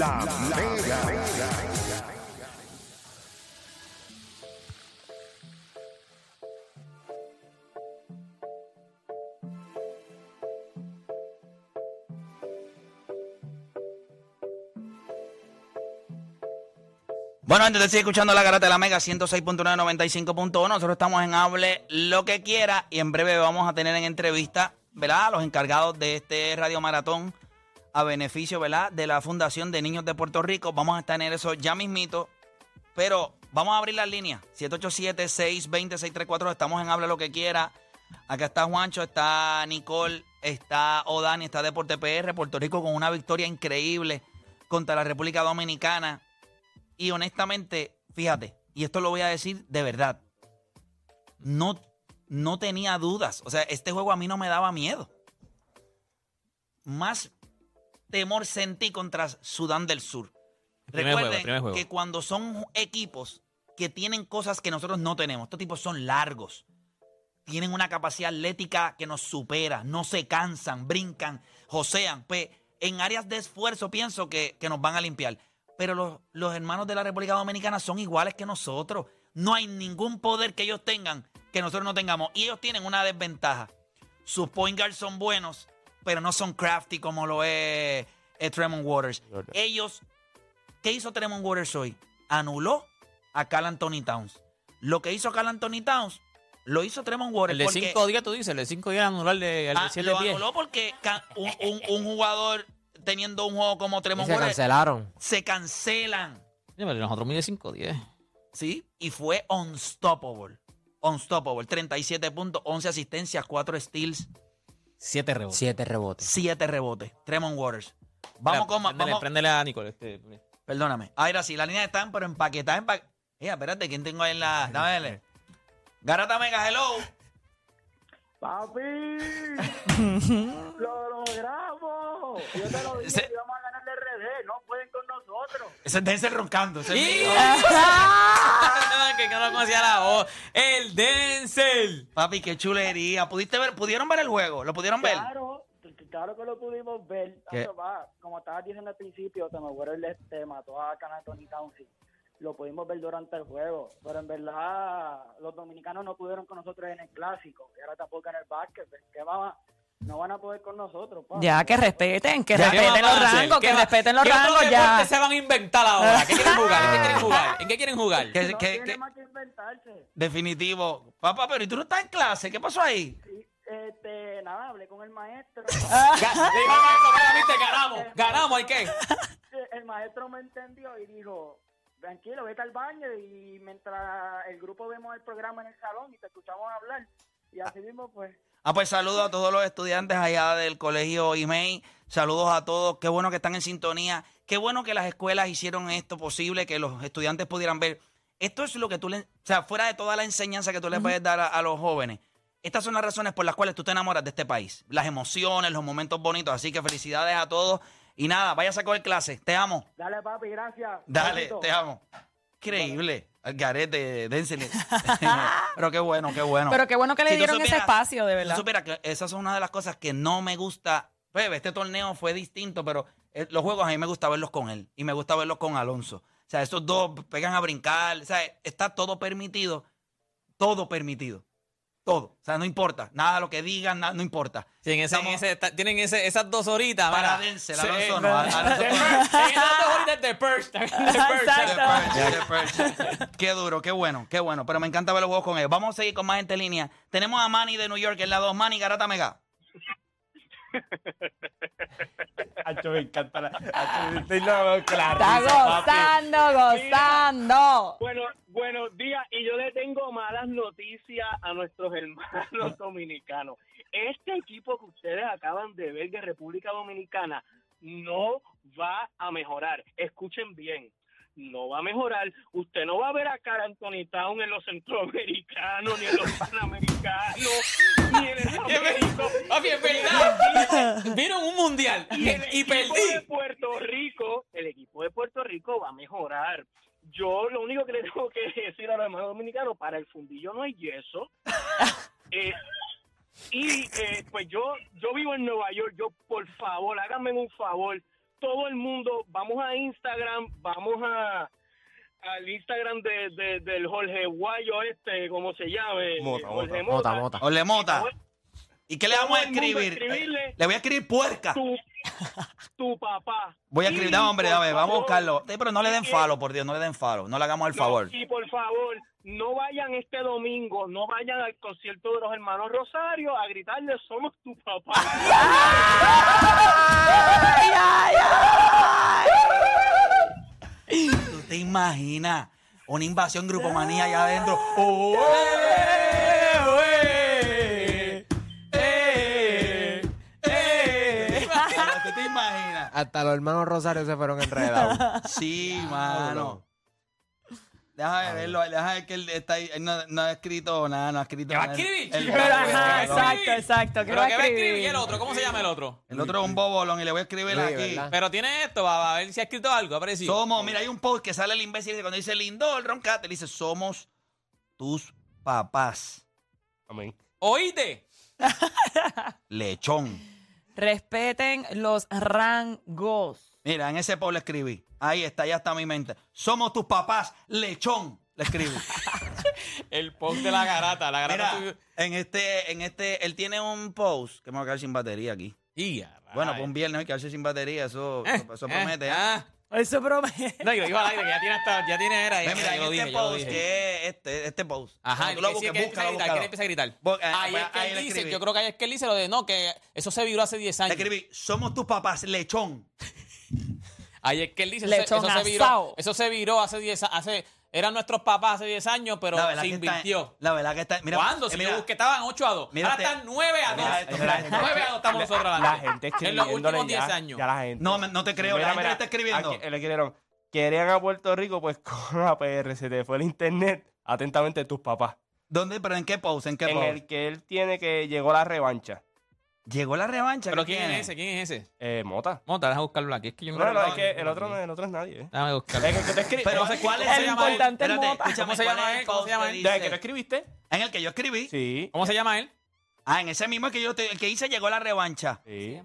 La, Mega. Bueno, antes de seguir escuchando la garata de la Mega 106.995.1, nosotros estamos en Hable lo que quiera y en breve vamos a tener en entrevista, ¿verdad? A los encargados de este radio maratón a beneficio, ¿verdad? De la Fundación de Niños de Puerto Rico. Vamos a tener eso ya mismito, pero vamos a abrir las líneas. 787-620-634, estamos en Hable lo que quiera. Acá está Juancho, está Nicole, está Odani, está Deporte PR, Puerto Rico con una victoria increíble contra la República Dominicana. Y honestamente, fíjate, y esto lo voy a decir de verdad, no, no tenía dudas. O sea, este juego a mí no me daba miedo. Más temor sentí contra Sudán del Sur. Recuerden juego. que cuando son equipos que tienen cosas que nosotros no tenemos, estos tipos son largos, tienen una capacidad atlética que nos supera, no se cansan, brincan, josean. Pues en áreas de esfuerzo pienso que, que nos van a limpiar. Pero los, los hermanos de la República Dominicana son iguales que nosotros. No hay ningún poder que ellos tengan que nosotros no tengamos. Y ellos tienen una desventaja. Sus point guards son buenos, pero no son crafty como lo es eh, Tremont Waters. Ellos, ¿qué hizo Tremont Waters hoy? Anuló a Cal Anthony Towns. Lo que hizo Cal Anthony Towns, lo hizo Tremont Waters. El de porque- 5 días, tú dices, el de 5 días anularle al Ah, de 7 lo pies. anuló porque un, un- un jugador teniendo un juego como Tremont se Waters cancelaron. se cancelan. Sí, pero nosotros mide 5 días. ¿Sí? Y fue unstoppable. Unstoppable. 37 puntos, 11 asistencias, 4 steals, 7 rebotes. Siete rebotes. 7 rebotes. Tremont Waters. Vamos con más. Préndele, Vamos, préndele a Nicole. Este, perdóname. Ahora sí, las líneas están, pero empaquetadas. Empa... Mira, espérate, ¿quién tengo ahí en la. Dame verle. Garata Mega, hello. ¡Papi! ¡Lo logramos! Yo te lo dije, que íbamos a ganar de RD, no nosotros. Ese es Denzel roncando. Ese es que no conocía la voz. El Denzel. Papi, qué chulería. ¿Pudiste ver? ¿Pudieron ver el juego? ¿Lo pudieron ver? Claro, claro que lo pudimos ver. ¿Qué? Va, Como estabas diciendo al principio, te me acuerdo el este mató a Can Anthony Townsend. Lo pudimos ver durante el juego, pero en verdad los dominicanos no pudieron con nosotros en el clásico, y ahora tampoco en el básquet. ¿Qué va? No van a poder con nosotros. pa. Ya, que respeten, que ¿Qué respeten los rangos, ¿Qué que respeten los ¿Qué otro rangos deporte ya. se van a inventar ahora? ¿Qué quieren jugar? ¿En qué quieren jugar? ¿En qué quieren jugar? ¿Qué- No qué- tiene qué- más que inventarse. Definitivo. Papá, pero ¿y tú no estás en clase? ¿Qué pasó ahí? Sí, Este, nada, hablé con el maestro. Le dijo al maestro, "Mira, viste, ganamos. Ganamos, ¿y qué? el maestro me entendió y dijo, tranquilo, vete al baño y mientras el grupo vemos el programa en el salón y te escuchamos hablar. Y así mismo, pues, Ah, pues saludos a todos los estudiantes allá del colegio IMEI. Saludos a todos. Qué bueno que están en sintonía. Qué bueno que las escuelas hicieron esto posible, que los estudiantes pudieran ver. Esto es lo que tú le... O sea, fuera de toda la enseñanza que tú les puedes dar a, a los jóvenes. Estas son las razones por las cuales tú te enamoras de este país. Las emociones, los momentos bonitos. Así que felicidades a todos. Y nada, vaya a coger clase. Te amo. dale papi, gracias. Dale, te amo. Increíble. El garete, Denzel. Pero qué bueno, qué bueno. Pero qué bueno que le Si dieron ese espacio, de si verdad. supieras que esas son una de las cosas que no me gusta. Bebe, este torneo fue distinto, pero eh, los juegos a mí me gusta verlos con él y me gusta verlos con Alonso. O sea, estos dos pegan a brincar. O sea, está todo permitido. Todo permitido. Todo. O sea, no importa. Nada de lo que digan, nada, no importa. Sí, en ese, en Estamos- ese- ta- tienen ese, esas dos horitas. Para. Denzel, Sí, Alonso no, a- Alonso de con- Perch. En esas dos horitas de. Exacto. Qué duro, qué bueno, qué bueno. Pero me encanta ver los juegos con ellos. Vamos a seguir con más gente en línea. Tenemos a Manny de New York en la 2. Manny, Garata Mega. Acho, me encanta la. Acho, estoy claro. Está gozando, gozando. Bueno, buenos días. Y yo le tengo malas noticias a nuestros hermanos dominicanos. Este equipo que ustedes acaban de ver de República Dominicana no va a mejorar. Escuchen bien. No va a mejorar. Usted no va a ver a Cara Anthony Town en los centroamericanos, ni en los panamericanos, en verdad. Vieron un mundial Y el y equipo de perdí. Puerto Rico, el equipo de Puerto Rico va a mejorar. Yo lo único que le tengo que decir a los hermanos dominicanos, para el fundillo no hay yeso. Eh, y eh, pues yo yo vivo en Nueva York, yo por favor, háganme un favor, todo el mundo, vamos a Instagram, vamos a al Instagram de, de- del Jorge Guayo este, ¿cómo se llame? Mota, Jorge mota, mota, mota. Ole Mota. ¿Y qué le vamos a escribir? Le voy a escribir puerca. Tu, tu papá. Voy a escribir, dame, hombre, por dame, vamos a buscarlo. Sí, pero no le den falo, por Dios, no le den falo. No le hagamos el No, favor. y por favor, no vayan este domingo, no vayan al concierto de los hermanos Rosario a gritarle somos tu papá. ¿Tú te imaginas una invasión grupo manía allá adentro? ¡Oh, eh, eh, eh! ¿Tú te imaginas? Hasta los hermanos Rosario se fueron enredados. Sí, mano. Déjame verlo, déjame ver que él está ahí. Él no, no ha escrito nada, no ha escrito ¿Qué va a nada. escribir? Pero ajá, exacto, exacto. ¿Qué ¿Pero va a qué va a escribir? escribir? ¿Y el otro? ¿Cómo se llama el otro? el otro es un bobolón y le voy a escribir Sí, aquí. ¿verdad? Pero tiene esto, va a ver si ha escrito algo, ha parecido. Somos, mira, hay un post que sale el imbécil y cuando dice Lindor, roncate, dice, somos tus papás. Amén. ¿Oíste? Lechón. Respeten los rangos. Mira, en ese post le escribí. Ahí está, ya está mi mente. Somos tus papás, lechón. Le escribí. El post de la garata. La garata. Mira, en este, en este, él tiene un post que me va a quedar sin batería aquí. Y a Bueno, pues un viernes hay que quedarse sin batería, eso, Eh, eso promete. ¿eh? ah. Eso promete. No, yo iba al aire, que ya tiene hasta, ya tiene era. Mira, lo este dije, post, que es este, este post. Ajá, tú lo que sí, busques, que empieza a búscalo, gritar, que búscalo. empieza a gritar. Bu- eh, Ahí pues, es que ahí él le dice, yo creo que ahí es que él dice lo de no, que eso se viró hace 10 Le años. escribí, somos tus papás, lechón. Ahí es que él dice, eso, eso se viró, eso se viró hace 10 a- hace eran nuestros papás hace 10 años, pero La se que está- invirtió. la verdad que está. Mira, ¿Cuándo? eh, Si mira, estaban 8 a 2. Mira Ahora están 9 a 2. mira esto, 9 a 2 estamos nosotros La adelante. gente En los últimos 10 ya, años. ya la gente. No, no te creo, la gente está escribiendo. aquí le escribieron, querían a Puerto Rico, pues con la PR, se te fue el internet, atentamente tus papás. ¿Dónde? ¿Pero en qué post? ¿En qué En post? el que él tiene que llegó la revancha. Llegó la revancha. Pero ¿qué ¿quién tiene? es ese? ¿Quién es ese? Eh, Mota. Vamos, déjame buscarlo aquí. Es que yo no No, es que el otro no, el otro es nadie. ¿eh? Déjame buscarlo. Es que, que te escri- Pero, ¿cuál cómo es se El llama él? importante Mota. escúchame, ¿Cómo se ¿cuál llama es el él? ¿Cómo se llama él? ¿De que tú escribiste? En el que yo escribí. Sí. ¿Cómo se llama él? Ah, en ese mismo es que yo te- el que hice llegó la revancha. Sí.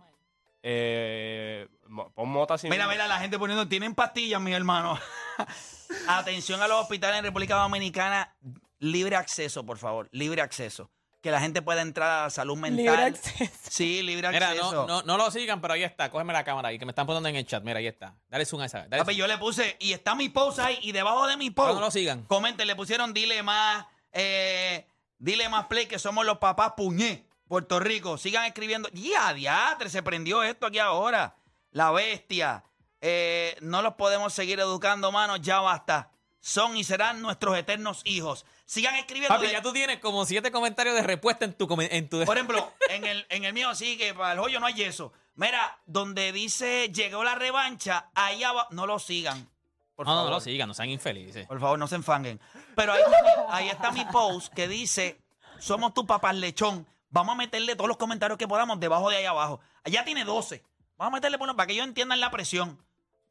Eh, pon Mota sin. Mira, mira, la gente poniendo, tienen pastillas, mis hermanos. Atención a los hospitales en República Dominicana, libre acceso, por favor, libre acceso. Que la gente pueda entrar a salud mental. Libre acceso. Sí, libre Mira, acceso. no, no, no lo sigan, pero ahí está. Cógeme la cámara ahí, que me están poniendo en el chat. Mira, ahí está. Dale zoom a esa. Dale Papi, zoom. yo le puse, y está mi post ahí, y debajo de mi post. Pero no lo sigan. Comenten, le pusieron, dile más, eh, dile más play, que somos los papás puñé, Puerto Rico. Sigan escribiendo. Ya, diatre, se prendió esto aquí ahora. La bestia. Eh, no los podemos seguir educando, mano, ya basta. Son y serán nuestros eternos hijos. Sigan escribiendo. Papi, de- ya tú tienes como siete comentarios de respuesta en tu... En tu Por ejemplo, en el, en el mío sí que para el hoyo no hay eso. Mira, donde dice llegó la revancha, ahí abajo, no lo sigan. Por no, no lo sigan, no sean infelices. Por favor, no se enfanguen. Pero ahí, ahí está mi post que dice, somos tu papás lechón. Vamos a meterle todos los comentarios que podamos debajo de ahí abajo. Allá tiene 12. Vamos a meterle por para que ellos entiendan la presión.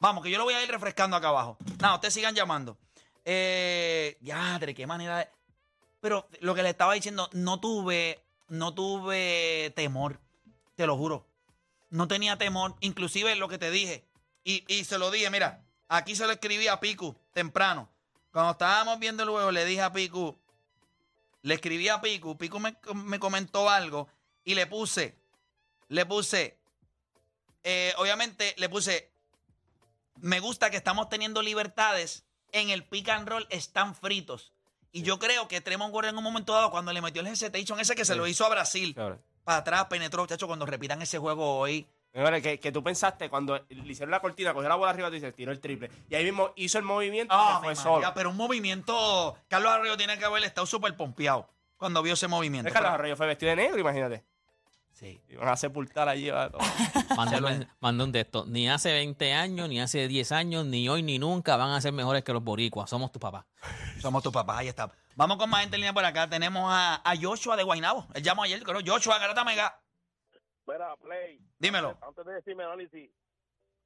Vamos, que yo lo voy a ir refrescando acá abajo. Nada, ustedes sigan llamando. Eh, yadre, qué manera de... Pero lo que le estaba diciendo, no tuve, no tuve temor. Te lo juro. No tenía temor. Inclusive lo que te dije. Y, y se lo dije, mira, aquí se lo escribí a Piku temprano. Cuando estábamos viendo el juego, le dije a Piku, le escribí a Piku, Piku me, me comentó algo y le puse, le puse, eh, obviamente le puse, me gusta que estamos teniendo libertades en el pick and roll, están fritos. Y yo creo que Tremont Gordon en un momento dado, cuando le metió el hesitation ese que se Sí. lo hizo a Brasil, Claro. para atrás, penetró, chacho, cuando repitan ese juego hoy. Que, que tú pensaste cuando le hicieron la cortina, cogió la bola arriba y dices, tiró el triple. Y ahí mismo hizo el movimiento y se fue solo. Pero un movimiento. Carlos Arroyo tiene que haber estado súper pompeado cuando vio ese movimiento. Carlos Arroyo fue vestido de negro, imagínate. Sí. Iban a sepultar allí. Manda, un- estos. Ni hace 20 años, ni hace 10 años, ni hoy, ni nunca van a ser mejores que los boricuas. Somos tus papás. Somos tus papás, ahí está. Vamos con más gente en línea por acá. Tenemos a, a Joshua de Guaynabo. Él llamó ayer, creo. Joshua, Garata Mega. Mira, Play. Dímelo. Antes, de decir mi análisis,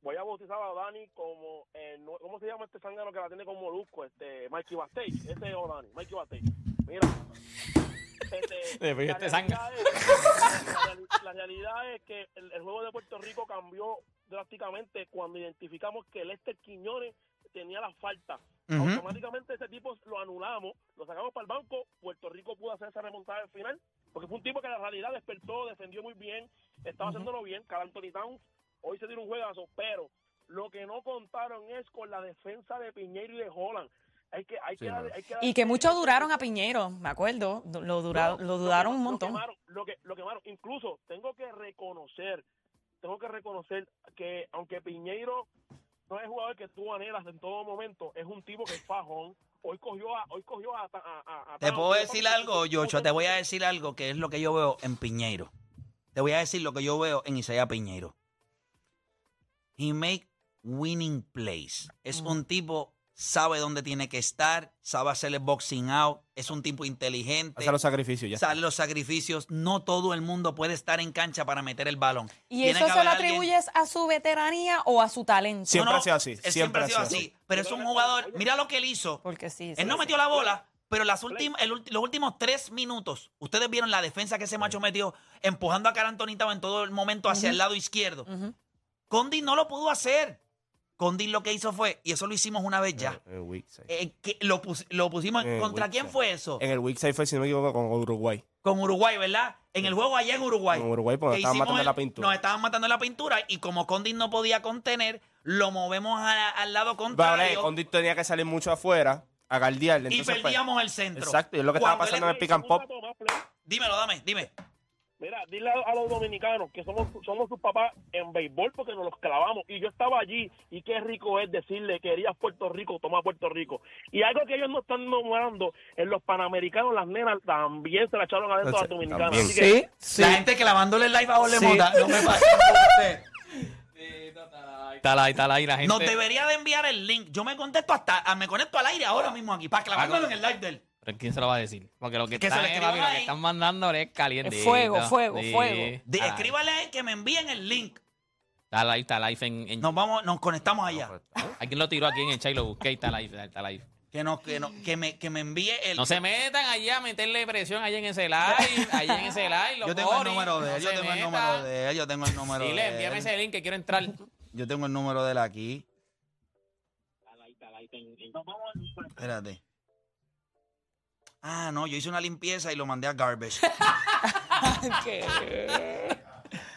voy a bautizar a Dani como, eh, no- ¿cómo se llama este sangano que la tiene con Molusco? Este, Mikey Bastage. Ese es Dani, Mikey Bastage. Mira. La, realidad es, la, reali- la realidad es que el, el juego de Puerto Rico cambió drásticamente cuando identificamos que Lester Quiñones tenía la falta. Automáticamente ese tipo lo anulamos, lo sacamos para el banco, Puerto Rico pudo hacer esa remontada al final, porque fue un tipo que la realidad despertó, defendió muy bien, estaba haciéndolo bien, Carl Anthony Towns, hoy se dio un juegazo, pero lo que no contaron es con la defensa de Piñeiro y de Holland. Hay que, hay Sí, que, dar- mano. hay que Y que muchos duraron a Piñero, me acuerdo. Lo, dura- no, lo que dudaron un montón. Lo quemaron, lo que, lo quemaron. Incluso tengo que reconocer, tengo que reconocer que aunque Piñeiro no es jugador que tú anhelas en todo momento, es un tipo que es fajón. Hoy cogió a, hoy cogió a, a, a- a- Te puedo decir algo, Yocho, te voy a decir algo que es lo que yo veo en Piñeiro. Te voy a decir lo que yo veo en Isaías Piñeiro. He make winning plays. Es un tipo, sabe dónde tiene que estar, sabe hacerle boxing out, es un tipo inteligente, Hace los sacrificios ya. sale los sacrificios. No todo el mundo puede estar en cancha para meter el balón. ¿Y Tiene eso que se lo alguien- atribuyes a su veteranía o a su talento? Siempre No, no, ha sido así, siempre Siempre ha sido así. Pero es un jugador, mira lo que él hizo. Porque sí. sí, Él no sí. metió la bola, pero las últimas, el ulti- los últimos tres minutos, ustedes vieron la defensa que ese macho metió, empujando a Cara Antonita en todo el momento hacia el lado izquierdo. Condi no lo pudo hacer. Condi lo que hizo fue, y eso lo hicimos una vez ya, En el week side. eh, que lo, pus- lo pusimos. En el ¿Contra quién fue eso? En el week side fue, si no me equivoco, con Uruguay. Con Uruguay, ¿verdad? En el juego allá en Uruguay. En Uruguay, porque que estaban matando el- la pintura. Nos estaban matando en la pintura y como Condi no podía contener, lo movemos a- al lado Vale, contrario Condit tenía que salir mucho afuera a guardiarle. y entonces, pues, perdíamos el centro. Exacto, y es lo que estaba Cuando pasando en el pick and pop. Dímelo, dame, dime. Mira, dile a, a los dominicanos que somos, somos sus papás en béisbol porque nos los clavamos. Y yo estaba allí y qué rico es decirle, querías Puerto Rico, toma Puerto Rico. Y algo que ellos no están nombrando, en los panamericanos las nenas también se la echaron adentro a las dominicanas. Así que, Sí, sí. La gente clavándole el live a Ole Sí. Mota, no me pasa. Está ahí, está ahí la gente. Nos debería de enviar el link. Yo me contesto hasta, ah, me conecto al aire ahora mismo aquí, para clavándolo en el live del. ¿Pero quién se lo va a decir? Porque lo que, Que se están, lo papi, lo que están mandando es caliente. Es fuego, fuego, fuego. De- escríbale que me envíen el link. Está live, está live en... en- Nos vamos, nos conectamos allá. Alguien lo tiró aquí en el chat y lo busqué y está live, está live. Que no, que no, que me, que me envíe el. No se metan allá a meterle presión allá en ese live, allá en ese live. los yo tengo el número de no él, yo se tengo el número de él, yo tengo el número Dile, de envíame él. ese link que quiero entrar. Yo tengo el número de él aquí. Espérate. Ah, no, yo hice una limpieza y lo mandé a garbage.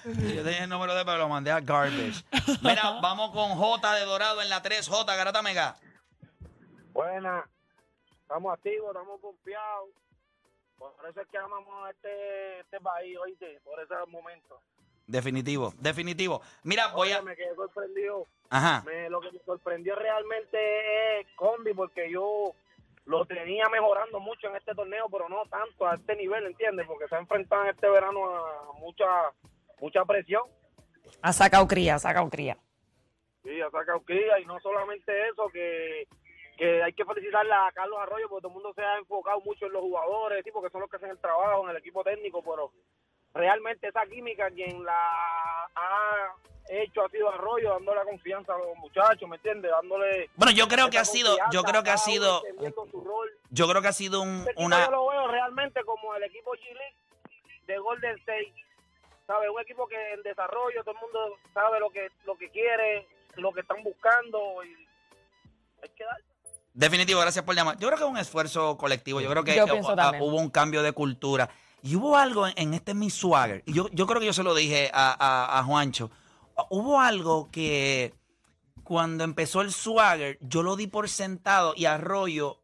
Yo tenía el número de pero lo mandé a garbage. Mira, vamos con J de Dorado en la 3. J, Garata Mega. Buena, estamos activos, estamos confiados. Por eso es que amamos este, este país, oíste, por ese momento. Definitivo, definitivo. Mira, voy a. Me quedé sorprendido. Ajá. Me- lo que me sorprendió realmente es Condi, porque yo lo tenía mejorando mucho en este torneo, pero no tanto a este nivel, ¿entiendes? Porque se ha enfrentado en este verano a mucha mucha presión. Ha sacado cría, ha sacado cría. Sí, ha sacado cría y no solamente eso, que, que hay que felicitarle a Carlos Arroyo porque todo el mundo se ha enfocado mucho en los jugadores, sí, porque son los que hacen el trabajo en el equipo técnico, pero realmente esa química quien la ha hecho ha sido Arroyo, dándole confianza a los muchachos, ¿me entiendes? Dándole... Bueno, yo creo que ha sido, yo creo que ha sido, yo creo que ha sido un, Este una, yo lo veo realmente como el equipo G-League de Golden State. ¿Sabe? Un equipo que en desarrollo, todo el mundo sabe lo que lo que quiere, lo que están buscando y hay que dar. Definitivo, gracias por llamar. Yo creo que es un esfuerzo colectivo. Yo creo que Yo ah, hubo un cambio de cultura. Y hubo algo en, en este Miss Swagger. Y yo, yo creo que yo se lo dije a, a- a Juancho. Hubo algo que cuando empezó el Swagger, yo lo di por sentado y Arroyo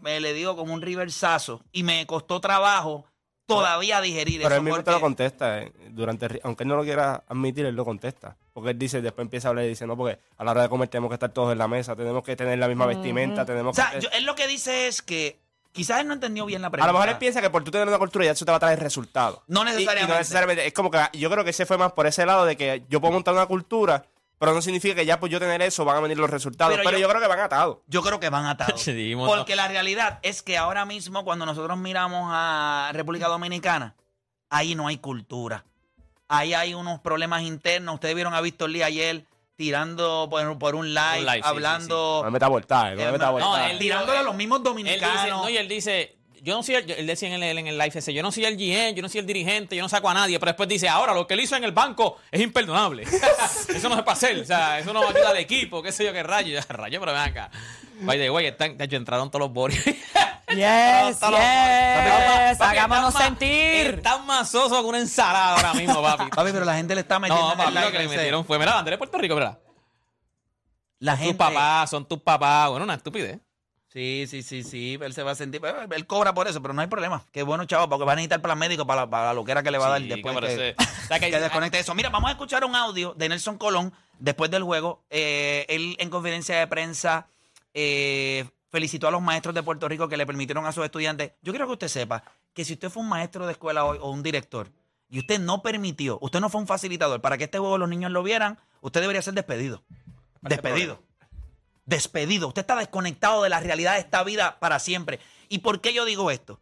me le dio como un reversazo. Y me costó trabajo todavía digerir Pero eso. él mismo te lo contesta. eh, durante el Aunque él no lo quiera admitir, él lo contesta. Porque él dice, después empieza a hablar y dice, no, porque a la hora de comer tenemos que estar todos en la mesa, tenemos que tener la misma vestimenta, o tenemos sea, que... yo- él lo que dice es que quizás él no entendió bien la a pregunta. lo mejor él piensa que por tú tener una cultura ya eso te va a traer resultados. No Y- y necesariamente. no necesariamente. Es como que yo creo que ese fue más por ese lado de que yo puedo montar una cultura, pero no significa que ya por yo tener eso van a venir los resultados. Pero Pero, yo- yo, creo que van atados. Yo creo que van atados. Sí. Porque la realidad es que ahora mismo, cuando nosotros miramos a República Dominicana, ahí no hay cultura. Ahí hay unos problemas internos. Ustedes vieron a Víctor Lee ayer tirando por, por un live, Un live, sí, hablando. No me a voltar, no me a no, él- tirándole a los mismos Él dice, dominicanos. no, y él dice, yo no soy el, él decía en el, en el live ese, yo no soy el GM, yo no soy el dirigente, yo no saco a nadie, pero después dice, ahora lo que él hizo en el banco es imperdonable. eso no se puede hacer, o sea, eso no ayuda al equipo, qué sé yo, qué rayo, rayo, pero ven acá. By the way, están, de hecho, entraron todos los Boris. Yes, yes. Hagámonos sentir. Están más sosos que una ensalada ahora mismo, papi. Papi, pero la gente le está metiendo No, papi, lo que le metieron fue, mira, Andrés de Puerto Rico, ¿verdad? La Tus gente. papás, son tus papás, bueno, una estupidez. Sí, sí, sí, sí. Él se va a sentir. pero Él cobra por eso, pero no hay problema. Qué bueno, chavo, porque va a necesitar plan médico para para la loquera que le va a dar después que que, parece- o sea, que- que desconecte eso. Mira, vamos a escuchar un audio de Nelson Colón después del juego. Eh, él en conferencia de prensa eh, felicitó a los maestros de Puerto Rico que le permitieron a sus estudiantes. Yo quiero que usted sepa que si usted fue un maestro de escuela hoy o un director y usted no permitió, usted no fue un facilitador para que este juego los niños lo vieran, usted debería ser despedido. Despedido. Despedido. Usted está desconectado de la realidad de esta vida para siempre. ¿Y por qué yo digo esto?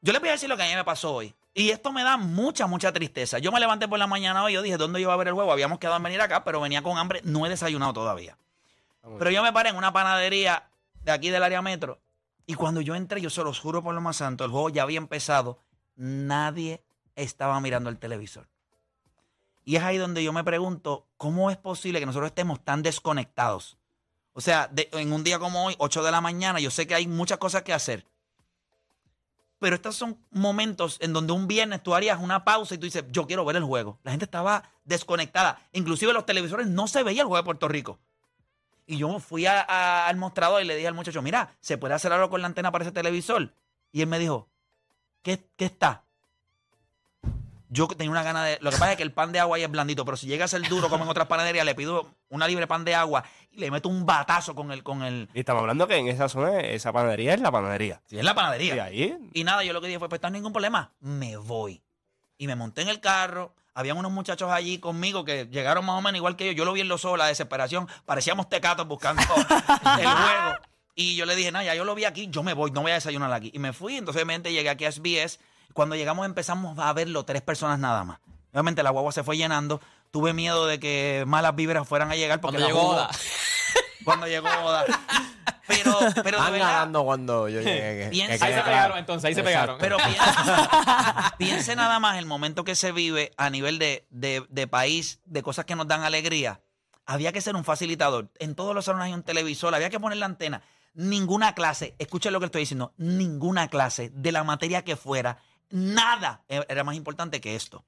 Yo les voy a decir lo que a mí me pasó hoy. Y esto me da mucha, mucha tristeza. Yo me levanté por la mañana hoy y yo dije, ¿dónde iba a ver el juego? Habíamos quedado en venir acá, pero venía con hambre. No he desayunado todavía. Pero yo me paré en una panadería de aquí del área metro. Y cuando yo entré, yo se los juro por lo más santo, el juego ya había empezado. Nadie estaba mirando el televisor. Y es ahí donde yo me pregunto, ¿cómo es posible que nosotros estemos tan desconectados? O sea, en un día como hoy, 8 de la mañana, yo sé que hay muchas cosas que hacer. Pero estos son momentos en donde un viernes tú harías una pausa y tú dices, yo quiero ver el juego. La gente estaba desconectada. Inclusive los televisores no se veía el juego de Puerto Rico. Y yo fui a- a- al mostrador y le dije al muchacho, mira, ¿se puede hacer algo con la antena para ese televisor? Y él me dijo, ¿qué, qué está? Yo tenía una gana de... Lo que pasa es que el pan de agua ahí es blandito, pero si llega a ser duro como en otras panaderías, le pido una libre pan de agua y le meto un batazo con el... Con el Y estamos hablando que en esa zona, esa panadería es la panadería. si es la panadería. Y ahí, Y nada, yo lo que dije fue, pues no hay ningún problema, me voy. Y me monté en el carro, habían unos muchachos allí conmigo que llegaron más o menos igual que yo, yo lo vi en los ojos, la desesperación, parecíamos tecatos buscando el juego. Y yo le dije, no, ya yo lo vi aquí, yo me voy, no voy a desayunar aquí. Y me fui, entonces obviamente llegué aquí a SBS. Cuando llegamos empezamos a verlo tres personas nada más. Obviamente la guagua se fue llenando, tuve miedo de que malas vibras fueran a llegar porque Cuando la llegó Oda. Cuando llegó Oda. Pero, pero de Estaban verdad, ganando cuando yo llegué. que- Piensa- que Ahí se pegaron entonces, ahí se pegaron. Pero piense, piense nada más el momento que se vive a nivel de, de- de país, de cosas que nos dan alegría. Había que ser un facilitador. En todos los salones hay un televisor, había que poner la antena. Ninguna clase, escuchen lo que estoy diciendo, ninguna clase de la materia que fuera, nada era más importante que esto.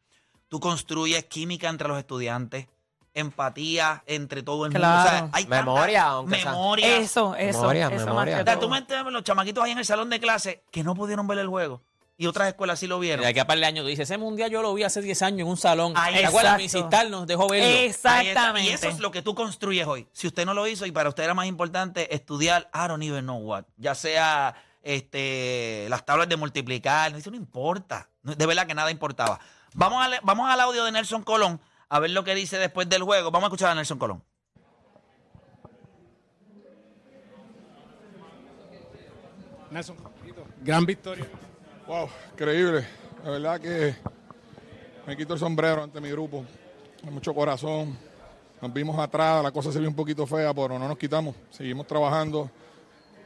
Tú construyes química entre los estudiantes, empatía entre todo el mundo. O sea, Claro. hay tanta Memoria, aunque sea. memoria. Eso, eso. Memoria, eso memoria. más O sea, tú todo. metes los chamaquitos ahí en el salón de clase que no pudieron ver el juego. Y otras escuelas sí lo vieron. De aquí a par de años tú dices, ese mundial yo lo vi hace 10 años en un salón. Ahí ¿Te acuerdas? Visitar nos dejó verlo. Exactamente. Y eso es lo que tú construyes hoy. Si usted no lo hizo y para usted era más importante estudiar, I don't even know what. Ya sea este, las tablas de multiplicar, eso no importa. De verdad que nada importaba. Vamos, al, vamos al audio de Nelson Colón a ver lo que dice después del juego. Vamos a escuchar a Nelson Colón. Nelson, gran victoria. Wow, increíble. La verdad que me quito el sombrero ante mi grupo. Con mucho corazón. Nos vimos atrás, la cosa se vio un poquito fea, pero no nos quitamos. Seguimos trabajando,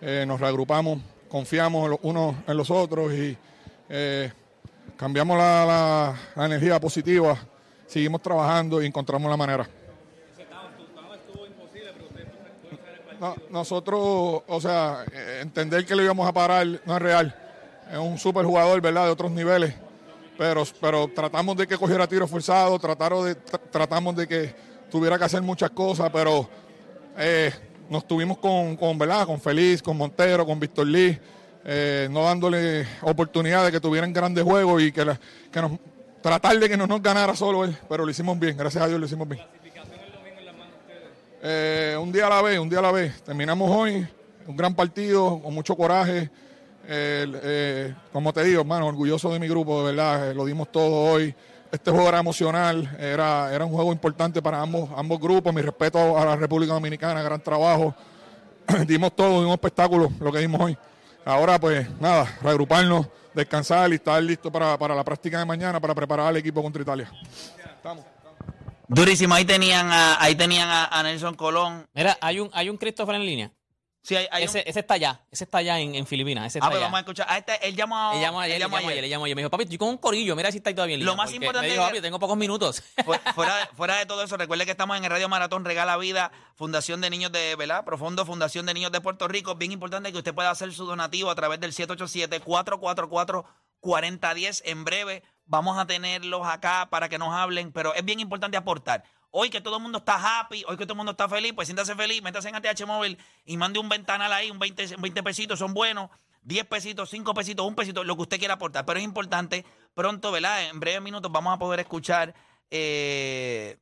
eh, nos reagrupamos, confiamos los unos en los otros y eh, cambiamos la, la- la energía positiva. Seguimos trabajando y encontramos la manera. No, nosotros, o sea, entender que lo íbamos a parar no es real. Es un super jugador, ¿verdad? De otros niveles. Pero, pero tratamos de que cogiera tiros forzados, trataron de, tra- tratamos de que tuviera que hacer muchas cosas, pero eh, nos tuvimos con, con, ¿verdad? Con Feliz, con Montero, con Víctor Lee, eh, no dándole oportunidad de que tuvieran grandes juegos y que, que nos, tratar de que no nos ganara solo él, pero lo hicimos bien, gracias a Dios lo hicimos bien. Eh, un día a la vez, un día a la vez. Terminamos hoy, un gran partido, con mucho coraje. Eh, como te digo, hermano, orgulloso de mi grupo, de verdad, eh, lo dimos todo hoy. Este juego era emocional, era, era un juego importante para ambos, ambos grupos. Mi respeto a la República Dominicana, gran trabajo. dimos todo, dimos espectáculo, lo que dimos hoy. Ahora, pues nada, reagruparnos, descansar y estar listo para, para la práctica de mañana para preparar al equipo contra Italia. Estamos. Durísimo, ahí tenían a, ahí tenían a, a Nelson Colón. Mira, hay un, hay un Christopher en línea. Sí, hay, hay un- Ese, ese está allá, ese está allá en, en Filipinas. Ese Ah, está pues allá. vamos a escuchar. A este, él llamó, Él llamó ayer, él llamó ayer, él llamó ayer. Me dijo, papi, estoy con un corillo, mira si está ahí todavía en Lo línea", más importante Me dijo, papi, tengo pocos minutos. Fu- Fuera, de- fuera de todo eso, recuerde que estamos en el Radio Maratón Regala Vida, Fundación de Niños de, ¿verdad? Profundo Fundación de Niños de Puerto Rico. Bien importante que usted pueda hacer su donativo a través del 787-444-4010. En breve vamos a tenerlos acá para que nos hablen, pero es bien importante aportar. Hoy que todo el mundo está happy, hoy que todo el mundo está feliz, pues siéntase feliz, métase en ATH Móvil y mande un ventanal ahí, un 20, un 20 pesitos, son buenos. 10 pesitos, 5 pesitos, un pesito, lo que usted quiera aportar. Pero es importante, pronto, ¿verdad? En breves minutos vamos a poder escuchar, eh,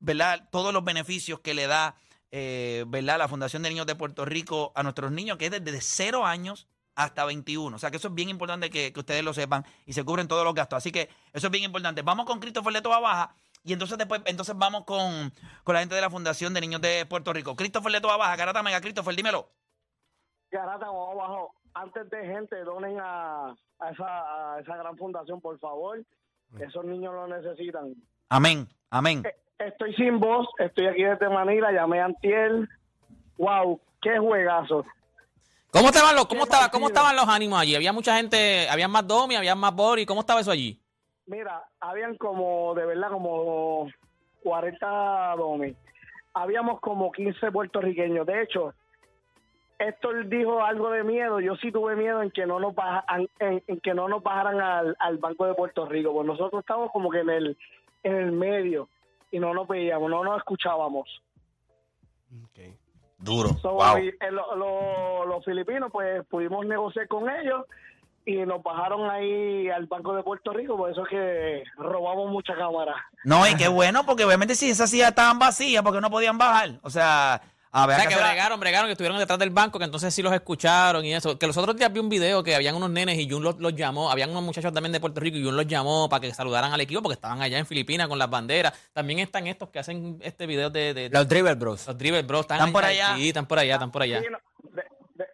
¿verdad? Todos los beneficios que le da, eh, ¿verdad? La Fundación de Niños de Puerto Rico a nuestros niños, que es desde 0 años hasta 21. O sea, que eso es bien importante que, ustedes lo sepan y se cubren todos los gastos. Así que eso es bien importante. Vamos con Christopher de Toa Baja y entonces después entonces vamos con, con la gente de la Fundación de Niños de Puerto Rico. Christopher de Toa Baja, Garata Mega, Christopher, dímelo. Garata, vamos abajo. Antes de gente, donen a, a, esa, a esa gran fundación, por favor. Esos niños lo necesitan. Amén, amén. Estoy sin voz, estoy aquí desde Manila, llamé a Antiel. Wow, qué juegazo. ¿Cómo estaban los, cómo estaba, cómo estaban los ánimos allí? Había mucha gente, había más Domi, había más Bori, ¿cómo estaba eso allí? Mira, habían como, de verdad, como 40 domis. Habíamos como 15 puertorriqueños. De hecho, Héctor dijo algo de miedo. Yo sí tuve miedo en que no nos, baja- en, en que no nos bajaran al, al Banco de Puerto Rico. Pues nosotros estábamos como que en el, en el medio y no nos veíamos, no nos escuchábamos. Duro. So, wow. y, eh, lo- lo- los filipinos, pues pudimos negociar con ellos y nos bajaron ahí al Banco de Puerto Rico, por eso es que robamos mucha cámara. No, y qué bueno, porque obviamente si esas sillas estaban vacías, porque no podían bajar. O sea, a O ver, sea, que bregaron, bregaron, que estuvieron detrás del banco, que entonces sí los escucharon y eso. Que los otros días vi un video que habían unos nenes y Jun los, los llamó, habían unos muchachos también de Puerto Rico y Jun los llamó para que saludaran al equipo porque estaban allá en Filipinas con las banderas. También están estos que hacen este video de... de- Los Dribble Bros. los Dribble Bros. Están, ¿Están por allá? Sí, están por allá, están por allá. Sí, no,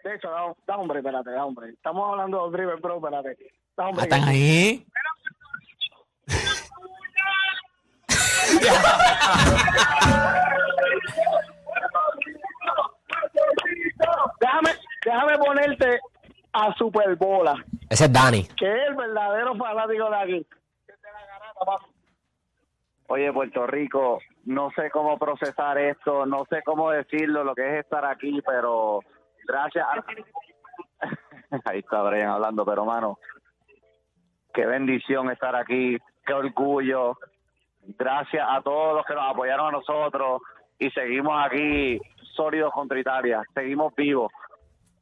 de, hecho, da, da hombre, espérate, da hombre. Estamos hablando de los drivers, pero espérate. Da Ah, hombre. ¿Están ahí? Déjame, déjame ponerte a Superbola, Ese es Dani. que es el verdadero fanático de aquí. Oye, Puerto Rico, no sé cómo procesar esto, no sé cómo decirlo, lo que es estar aquí, pero gracias a... Ahí está Brian hablando, pero mano, qué bendición estar aquí, qué orgullo. Gracias a todos los que nos apoyaron a nosotros y seguimos aquí sólidos contra Italia, seguimos vivos.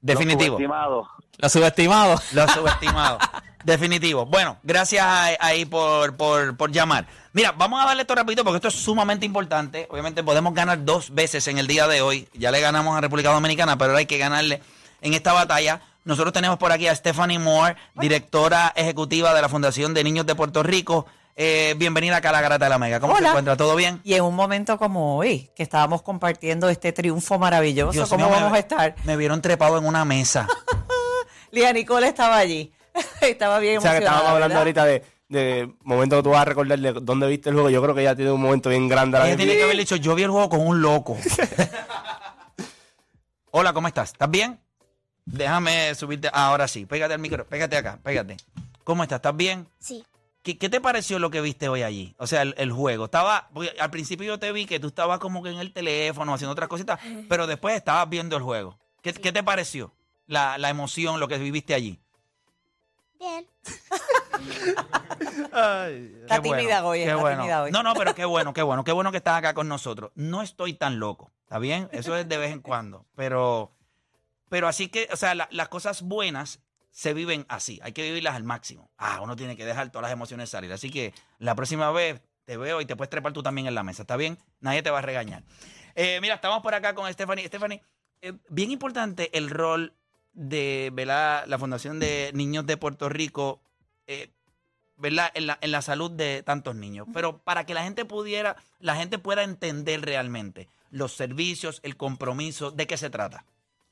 Definitivo. Estimados. Los subestimados. Los subestimados. Definitivo. Bueno, gracias a- ahí por, por, por llamar. Mira, vamos a darle esto rapidito porque esto es sumamente importante. Obviamente podemos ganar dos veces en el día de hoy. Ya le ganamos a República Dominicana, pero ahora hay que ganarle en esta batalla. Nosotros tenemos por aquí a Stephanie Moore, directora ejecutiva de la Fundación de Niños de Puerto Rico. Eh, bienvenida acá a la Garata de la Mega. ¿Cómo se Hola. encuentra? ¿Todo bien? Y en un momento como hoy, que estábamos compartiendo este triunfo maravilloso, Dios ¿cómo mío, me- vamos a estar? Me vieron trepado en una mesa. Lía Nicole estaba allí. estaba bien O sea, que emocionada, estábamos hablando ¿verdad? ahorita de, de momento que tú vas a recordar de dónde viste el juego. Yo creo que ya tiene un momento bien grande. Ella tiene que haber dicho, yo vi el juego con un loco. Hola, ¿cómo estás? ¿Estás bien? Déjame subirte. Ah, ahora sí, pégate al micro, pégate acá, pégate. ¿Cómo estás? ¿Estás bien? Sí. ¿Qué, qué te pareció lo que viste hoy allí? O sea, el, el juego. Estaba, al principio yo te vi que tú estabas como que en el teléfono haciendo otras cositas, pero después estabas viendo el juego. ¿Qué, qué te pareció? La, la emoción, lo que viviste allí. Bien. Está Qué bueno, tímida hoy, qué está bueno. tímida hoy. No, no, pero qué bueno, qué bueno, qué bueno que estás acá con nosotros. No estoy tan loco, ¿está bien? Eso es de vez en cuando, pero, pero así que, o sea, la- las cosas buenas se viven así, hay que vivirlas al máximo. Ah, uno tiene que dejar todas las emociones salir, así que la próxima vez te veo y te puedes trepar tú también en la mesa, ¿está bien? Nadie te va a regañar. Eh, mira, estamos por acá con Stephanie. Stephanie, eh, bien importante el rol de la Fundación de Niños de Puerto Rico, eh, ¿verdad? En la, en la salud de tantos niños. Pero para que la gente pudiera, la gente pueda entender realmente los servicios, el compromiso, ¿de qué se trata?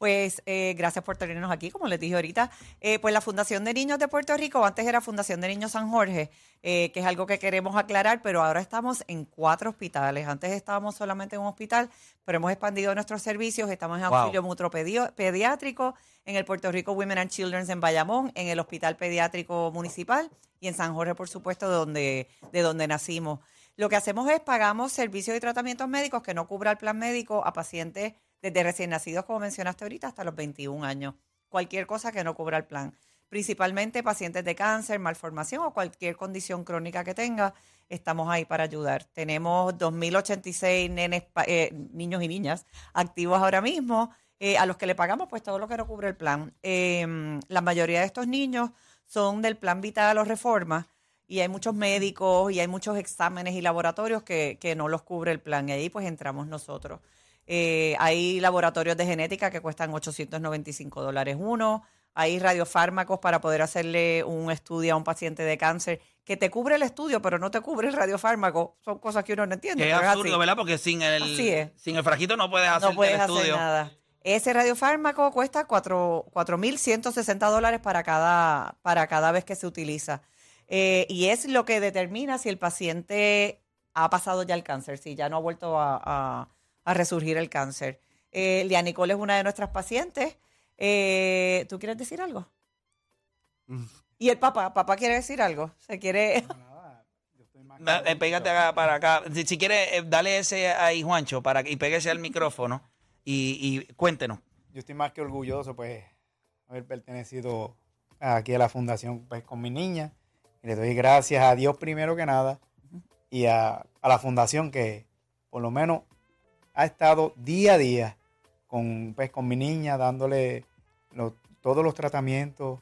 Pues eh, gracias por tenernos aquí, como les dije ahorita. Eh, pues la Fundación de Niños de Puerto Rico, antes era Fundación de Niños San Jorge, eh, que es algo que queremos aclarar, pero ahora estamos en cuatro hospitales. Antes estábamos solamente en un hospital, pero hemos expandido nuestros servicios. Estamos en Wow. auxilio mutuo pediátrico, en el Puerto Rico Women and Children's en Bayamón, en el Hospital Pediátrico Municipal y en San Jorge, por supuesto, de donde, de donde nacimos. Lo que hacemos es pagamos servicios y tratamientos médicos que no cubra el plan médico a pacientes desde recién nacidos, como mencionaste ahorita, hasta los 21 años. Cualquier cosa que no cubra el plan. Principalmente pacientes de cáncer, malformación o cualquier condición crónica que tenga, estamos ahí para ayudar. Tenemos 2.086 nenes, pa- eh, niños y niñas activos ahora mismo, eh, a los que le pagamos pues todo lo que no cubre el plan. Eh, la mayoría de estos niños son del plan vital o reforma y hay muchos médicos y hay muchos exámenes y laboratorios que, que no los cubre el plan y ahí pues entramos nosotros. Eh, hay laboratorios de genética que cuestan 895 dólares uno. Hay radiofármacos para poder hacerle un estudio a un paciente de cáncer que te cubre el estudio, pero no te cubre el radiofármaco. Son cosas que uno no entiende. Que es absurdo. ¿verdad? Porque sin el, sin el frajito no puedes hacer No puedes el hacer nada. Ese radiofármaco cuesta cuatro- 4.160 dólares para cada, para cada vez que se utiliza. Eh, y es lo que determina si el paciente ha pasado ya el cáncer, si ya no ha vuelto a, a- a resurgir el cáncer. Eh, Liana Nicole es una de nuestras pacientes. Eh, ¿Tú quieres decir algo? Y el papá, papá quiere decir algo. Se quiere. Da- eh, pégate acá, para acá. Si, si quieres, eh, dale ese ahí, Juancho, para, que- y pégase al micrófono y, y cuéntenos. Yo estoy más que orgulloso, pues, haber pertenecido aquí a la fundación, pues, con mi niña. Y le doy gracias a Dios primero que nada y a, a la fundación que, por lo menos, ha estado día a día con, pues, con mi niña, dándole todos los tratamientos,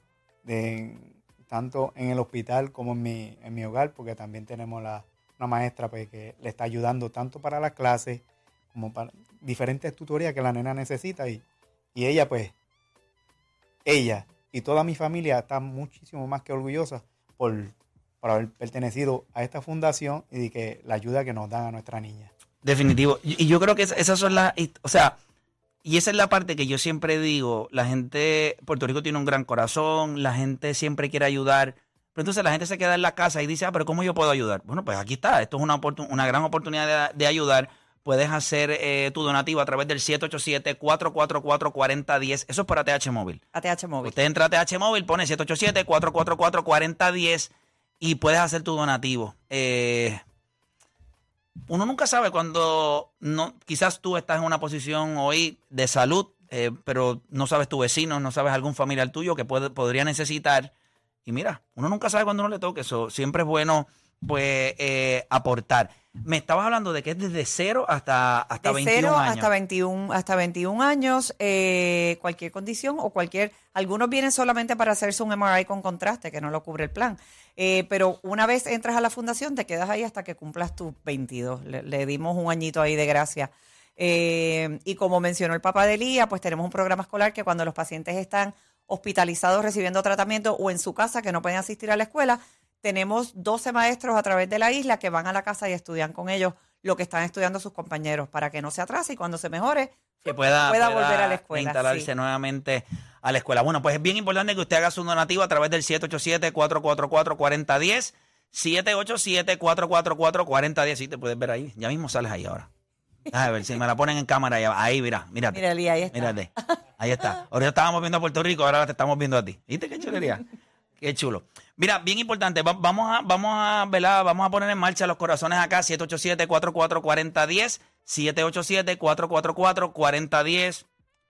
tanto en el hospital como en mi, en mi hogar, porque también tenemos la, una maestra pues, que le está ayudando tanto para las clases como para diferentes tutorías que la nena necesita y, y ella pues, ella y toda mi familia está muchísimo más que orgullosa por, por haber pertenecido a esta fundación y de que la ayuda que nos dan a nuestra niña. Definitivo. Y yo creo que es- esas son las. O sea, y esa es la parte que yo siempre digo. La gente. Puerto Rico tiene un gran corazón. La gente siempre quiere ayudar. Pero entonces la gente se queda en la casa y dice, ah, pero ¿cómo yo puedo ayudar? Bueno, pues aquí está. Esto es una, una gran oportunidad de, de ayudar. Puedes hacer eh, tu donativo a través del 787-444-4010. Eso es para TH Móvil. ATH móvil. Usted entra a TH Móvil, pone 787-444-4010 y puedes hacer tu donativo. Eh, uno nunca sabe cuando no, quizás tú estás en una posición hoy de salud, eh, pero no sabes tu vecino, no sabes algún familiar tuyo que puede, podría necesitar. Y mira, uno nunca sabe cuándo uno le toque eso. Siempre es bueno pues eh, aportar. Me estabas hablando de que es desde cero hasta, hasta de 21 cero años. hasta 21, hasta 21 años, eh, cualquier condición o cualquier, algunos vienen solamente para hacerse un MRI con contraste, que no lo cubre el plan. Eh, pero una vez entras a la fundación, te quedas ahí hasta que cumplas tus 22. Le, le dimos un añito ahí de gracia. Eh, y como mencionó el papá de Lía, pues tenemos un programa escolar que cuando los pacientes están hospitalizados recibiendo tratamiento o en su casa que no pueden asistir a la escuela, tenemos 12 maestros a través de la isla que van a la casa y estudian con ellos lo que están estudiando sus compañeros para que no se atrase y cuando se mejore que pueda, pueda pueda volver a la escuela, Instalarse sí. nuevamente a la escuela. Bueno, pues es bien importante que usted haga su donativo a través del 787-444-4010. 787-444-4010. Sí, te puedes ver ahí. Ya mismo sales ahí ahora. A ver, si me la ponen en cámara ahí, ahí mira, mírate. Ahí está. Mírate. Ahí está. Ahora estábamos viendo a Puerto Rico, ahora te estamos viendo a ti. ¿Viste qué chulería? Qué chulo. Mira, bien importante, va- vamos a, vamos a, ¿verdad? Vamos a poner en marcha los corazones acá, 787-444010, 787-444-4010,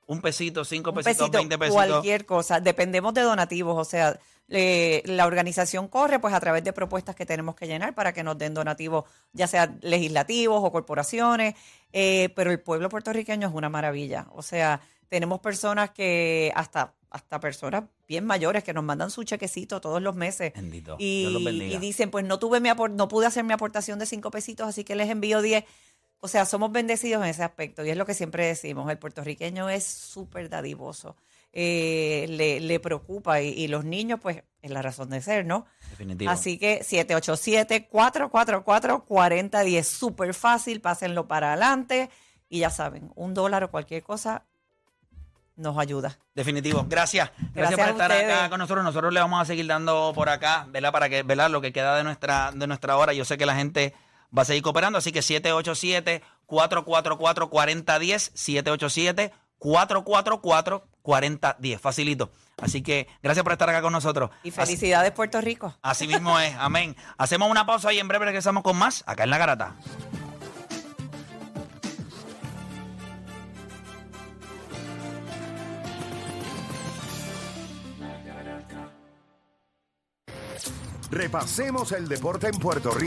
un pesito, cinco un pesitos, pesito, 20 pesitos. cualquier cosa. Dependemos de donativos, o sea, le- la organización corre pues a través de propuestas que tenemos que llenar para que nos den donativos, ya sea legislativos o corporaciones, eh, pero el pueblo puertorriqueño es una maravilla. O sea, tenemos personas que hasta hasta personas bien mayores que nos mandan su chequecito todos los meses Bendito. y, Dios los bendiga. y dicen, pues no tuve mi apor- no pude hacer mi aportación de cinco pesitos, así que les envío 10. O sea, somos bendecidos en ese aspecto y es lo que siempre decimos, el puertorriqueño es súper dadivoso, eh, le, le preocupa y, y los niños, pues, es la razón de ser, ¿no? Definitivo. Así que 787-444-4010, súper fácil, pásenlo para adelante y ya saben, un dólar o cualquier cosa nos ayuda. Definitivo. Gracias. Gracias, Gracias por estar ustedes. acá con nosotros. Nosotros le vamos a seguir dando por acá, ¿verdad? Para que, ¿verdad? Lo que queda de nuestra, de nuestra hora. Yo sé que la gente va a seguir cooperando, así que 787-444-4010, 787-444-4010. Facilito. Así que gracias por estar acá con nosotros. Y Así- felicidades, Puerto Rico. Así mismo es. Amén. Hacemos una pausa y en breve regresamos con más acá en La Garata. Repasemos el deporte en Puerto Rico.